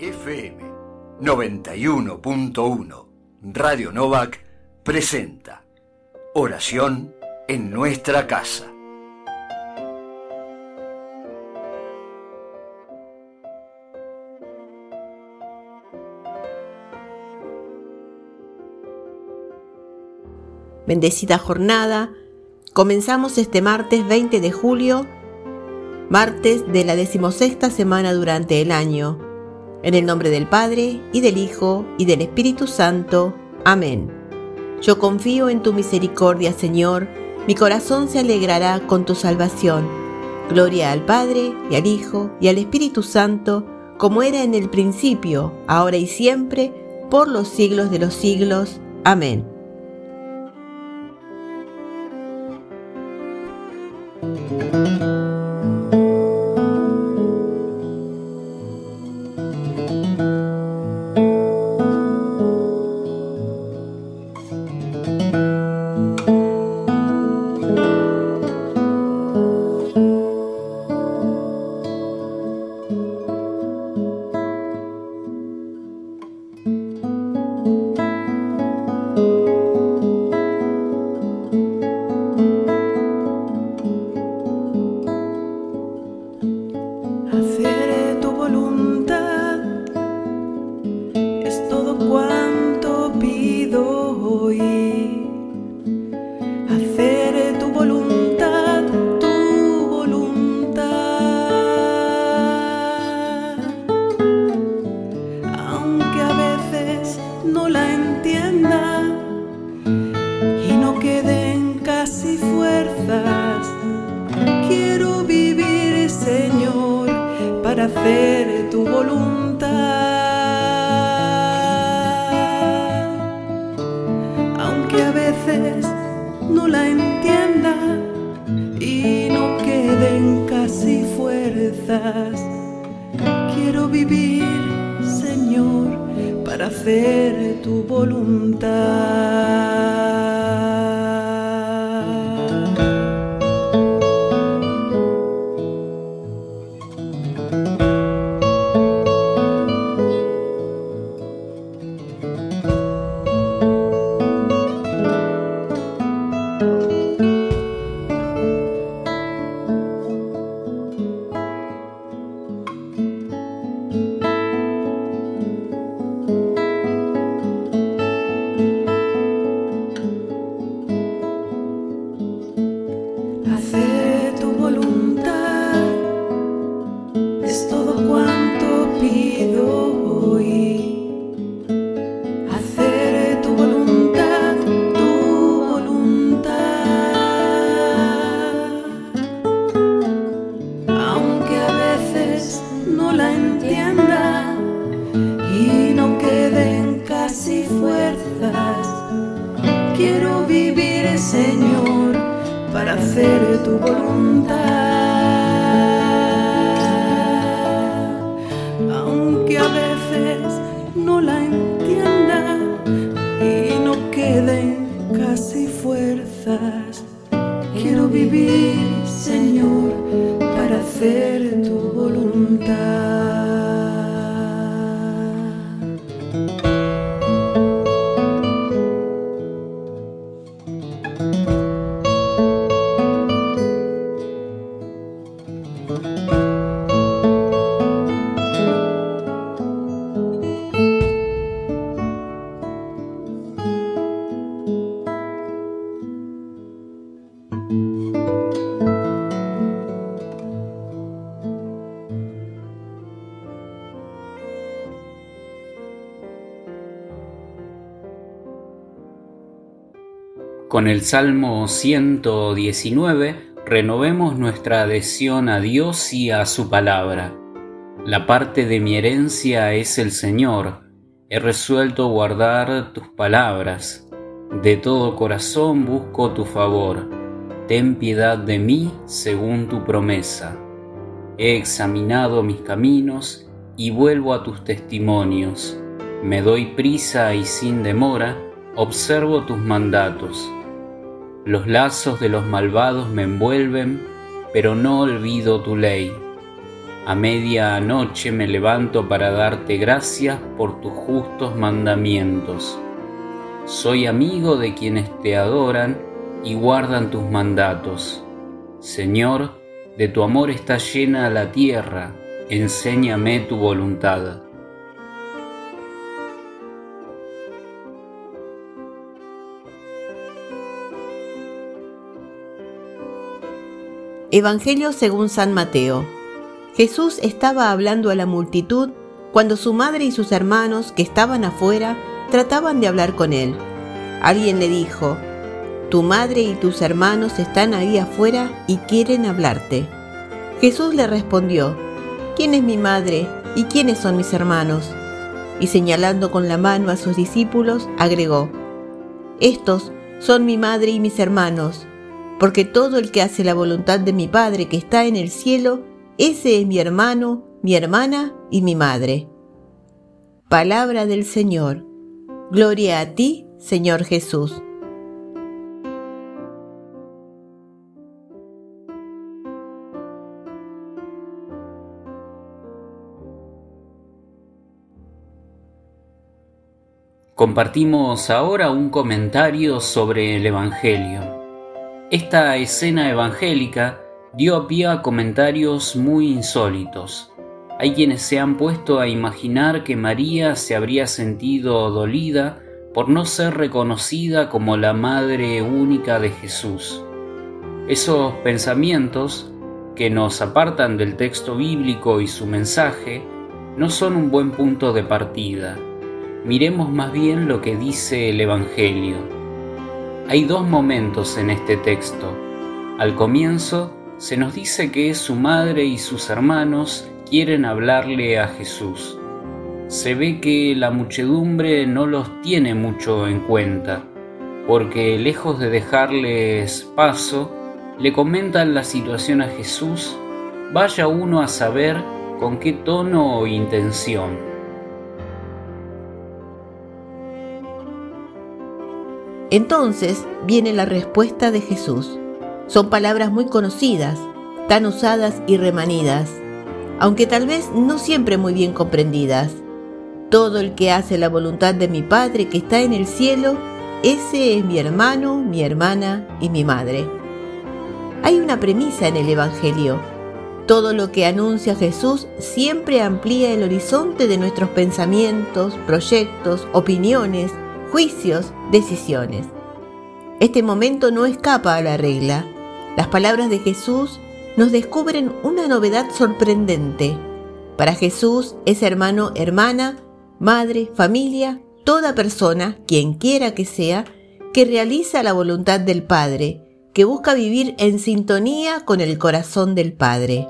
FM 91.1 Radio Novak presenta Oración en nuestra casa. Bendecida jornada. Comenzamos este martes 20 de julio, martes de la decimosexta semana durante el año. En el nombre del Padre, y del Hijo, y del Espíritu Santo. Amén. Yo confío en tu misericordia, Señor, mi corazón se alegrará con tu salvación. Gloria al Padre, y al Hijo, y al Espíritu Santo, como era en el principio, ahora y siempre, por los siglos de los siglos. Amén. Hacer tu voluntad. Aunque a veces no la entienda y no queden casi fuerzas, quiero vivir, Señor, para hacer tu voluntad. Con el Salmo 119 renovemos nuestra adhesión a Dios y a su palabra. La parte de mi herencia es el Señor. He resuelto guardar tus palabras. De todo corazón busco tu favor. Ten piedad de mí según tu promesa. He examinado mis caminos y vuelvo a tus testimonios. Me doy prisa y sin demora observo tus mandatos. Los lazos de los malvados me envuelven, pero no olvido tu ley. A media noche me levanto para darte gracias por tus justos mandamientos. Soy amigo de quienes te adoran y guardan tus mandatos. Señor, de tu amor está llena la tierra, enséñame tu voluntad. Evangelio según San Mateo. Jesús estaba hablando a la multitud cuando su madre y sus hermanos que estaban afuera trataban de hablar con él. Alguien le dijo, Tu madre y tus hermanos están ahí afuera y quieren hablarte. Jesús le respondió, ¿quién es mi madre y quiénes son mis hermanos? Y señalando con la mano a sus discípulos, agregó, Estos son mi madre y mis hermanos porque todo el que hace la voluntad de mi Padre que está en el cielo, ese es mi hermano, mi hermana y mi madre. Palabra del Señor. Gloria a ti, Señor Jesús. Compartimos ahora un comentario sobre el Evangelio. Esta escena evangélica dio pie a comentarios muy insólitos. Hay quienes se han puesto a imaginar que María se habría sentido dolida por no ser reconocida como la Madre única de Jesús. Esos pensamientos, que nos apartan del texto bíblico y su mensaje, no son un buen punto de partida. Miremos más bien lo que dice el Evangelio. Hay dos momentos en este texto. Al comienzo se nos dice que su madre y sus hermanos quieren hablarle a Jesús. Se ve que la muchedumbre no los tiene mucho en cuenta, porque lejos de dejarles paso, le comentan la situación a Jesús, vaya uno a saber con qué tono o intención. Entonces viene la respuesta de Jesús. Son palabras muy conocidas, tan usadas y remanidas, aunque tal vez no siempre muy bien comprendidas. Todo el que hace la voluntad de mi Padre que está en el cielo, ese es mi hermano, mi hermana y mi madre. Hay una premisa en el Evangelio. Todo lo que anuncia Jesús siempre amplía el horizonte de nuestros pensamientos, proyectos, opiniones, juicios, decisiones. Este momento no escapa a la regla. Las palabras de Jesús nos descubren una novedad sorprendente. Para Jesús es hermano, hermana, madre, familia, toda persona, quien quiera que sea, que realiza la voluntad del Padre, que busca vivir en sintonía con el corazón del Padre.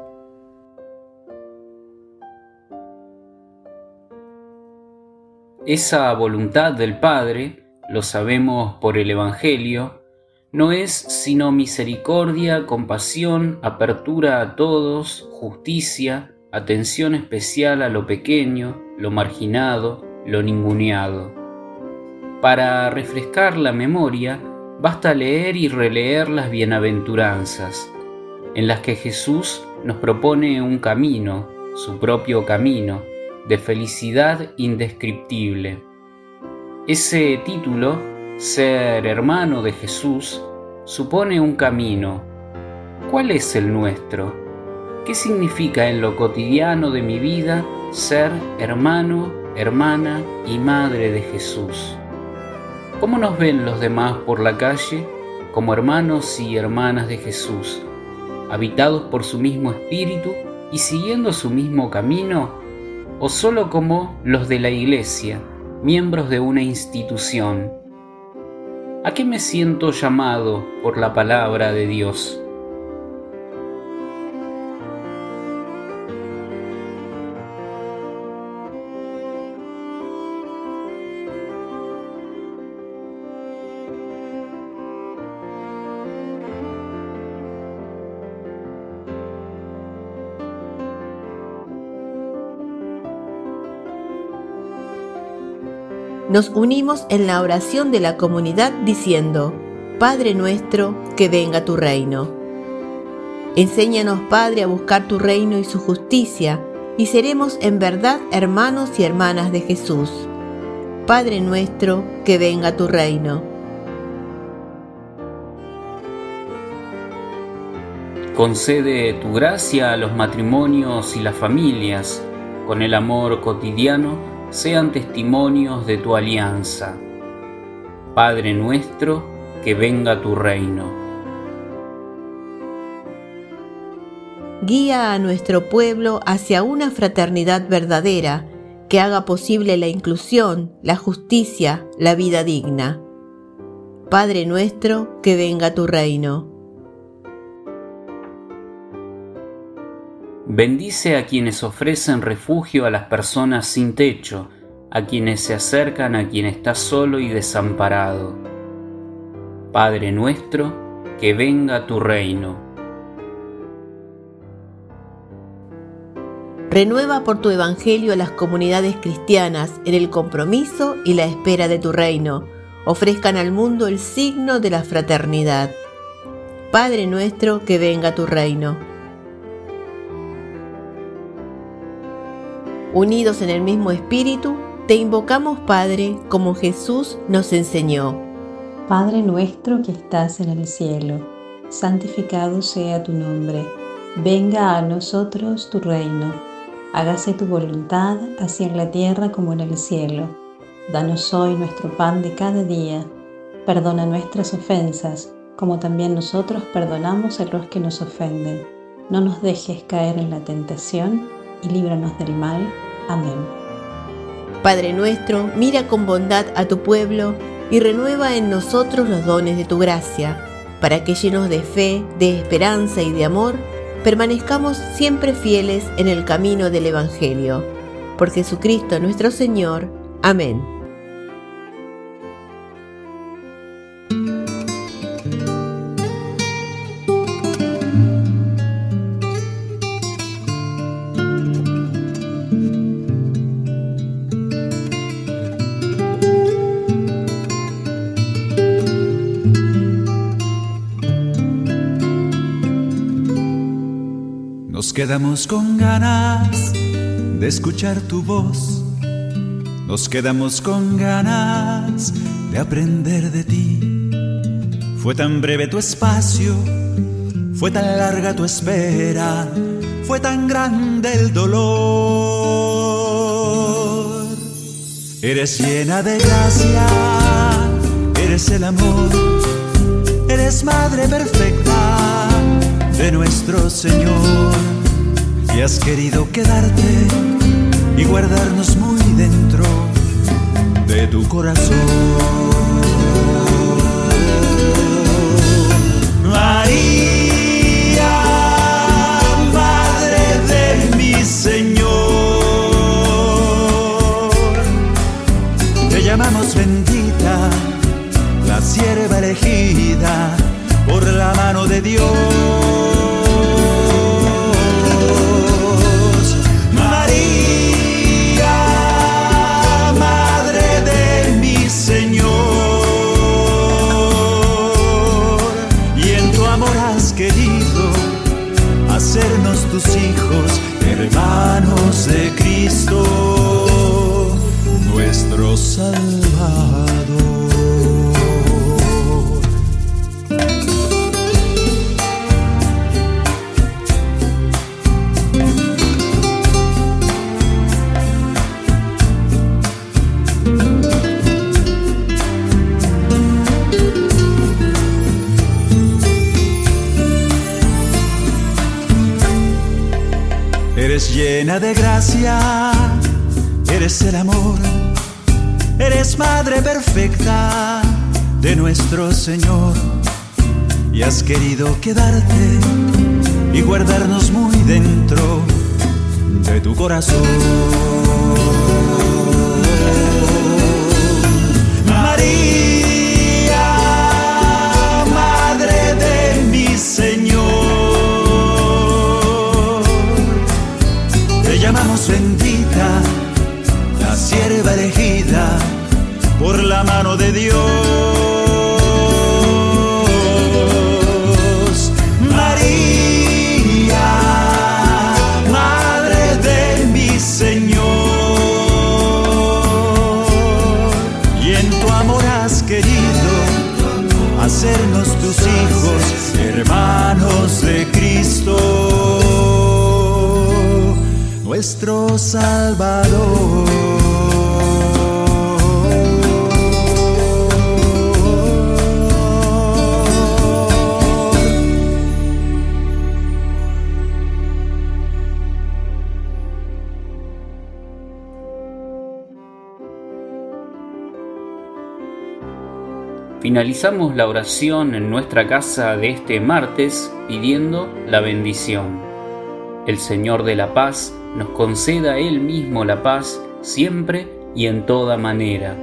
Esa voluntad del Padre, lo sabemos por el Evangelio, no es sino misericordia, compasión, apertura a todos, justicia, atención especial a lo pequeño, lo marginado, lo ninguneado. Para refrescar la memoria, basta leer y releer las bienaventuranzas, en las que Jesús nos propone un camino, su propio camino, de felicidad indescriptible. Ese título, ser hermano de Jesús, supone un camino. ¿Cuál es el nuestro? ¿Qué significa en lo cotidiano de mi vida ser hermano, hermana y madre de Jesús? ¿Cómo nos ven los demás por la calle como hermanos y hermanas de Jesús, habitados por su mismo espíritu y siguiendo su mismo camino o solo como los de la Iglesia, miembros de una institución? ¿A qué me siento llamado por la palabra de Dios? Nos unimos en la oración de la comunidad diciendo, Padre nuestro, que venga tu reino. Enséñanos, Padre, a buscar tu reino y su justicia, y seremos en verdad hermanos y hermanas de Jesús. Padre nuestro, que venga tu reino. Concede tu gracia a los matrimonios y las familias, con el amor cotidiano, sean testimonios de tu alianza. Padre nuestro, que venga tu reino. Guía a nuestro pueblo hacia una fraternidad verdadera que haga posible la inclusión, la justicia, la vida digna. Padre nuestro, que venga tu reino. Bendice a quienes ofrecen refugio a las personas sin techo, a quienes se acercan a quien está solo y desamparado. Padre nuestro, que venga tu reino. Renueva por tu Evangelio a las comunidades cristianas en el compromiso y la espera de tu reino. Ofrezcan al mundo el signo de la fraternidad. Padre nuestro, que venga tu reino. Unidos en el mismo espíritu, te invocamos, Padre, como Jesús nos enseñó. Padre nuestro que estás en el cielo, santificado sea tu nombre. Venga a nosotros tu reino. Hágase tu voluntad, así en la tierra como en el cielo. Danos hoy nuestro pan de cada día. Perdona nuestras ofensas, como también nosotros perdonamos a los que nos ofenden. No nos dejes caer en la tentación y líbranos del mal. Amén. Padre nuestro, mira con bondad a tu pueblo y renueva en nosotros los dones de tu gracia, para que llenos de fe, de esperanza y de amor, permanezcamos siempre fieles en el camino del Evangelio. Por Jesucristo nuestro Señor. Amén. Quedamos con ganas de escuchar tu voz. Nos quedamos con ganas de aprender de ti. Fue tan breve tu espacio, fue tan larga tu espera, fue tan grande el dolor. Eres llena de gracia, eres el amor, eres madre perfecta de nuestro Señor y has querido quedarte y guardarnos muy dentro de tu corazón. María, Madre de mi Señor, te llamamos bendita, la sierva elegida por la mano de Dios. De Cristo, nuestro Salvador. De gracia, eres el amor, eres madre perfecta de nuestro Señor. Y has querido quedarte y guardarnos muy dentro de tu corazón. por la mano de Dios. Finalizamos la oración en nuestra casa de este martes pidiendo la bendición. El Señor de la paz nos conceda Él mismo la paz siempre y en toda manera.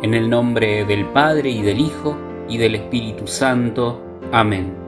En el nombre del Padre y del Hijo y del Espíritu Santo. Amén.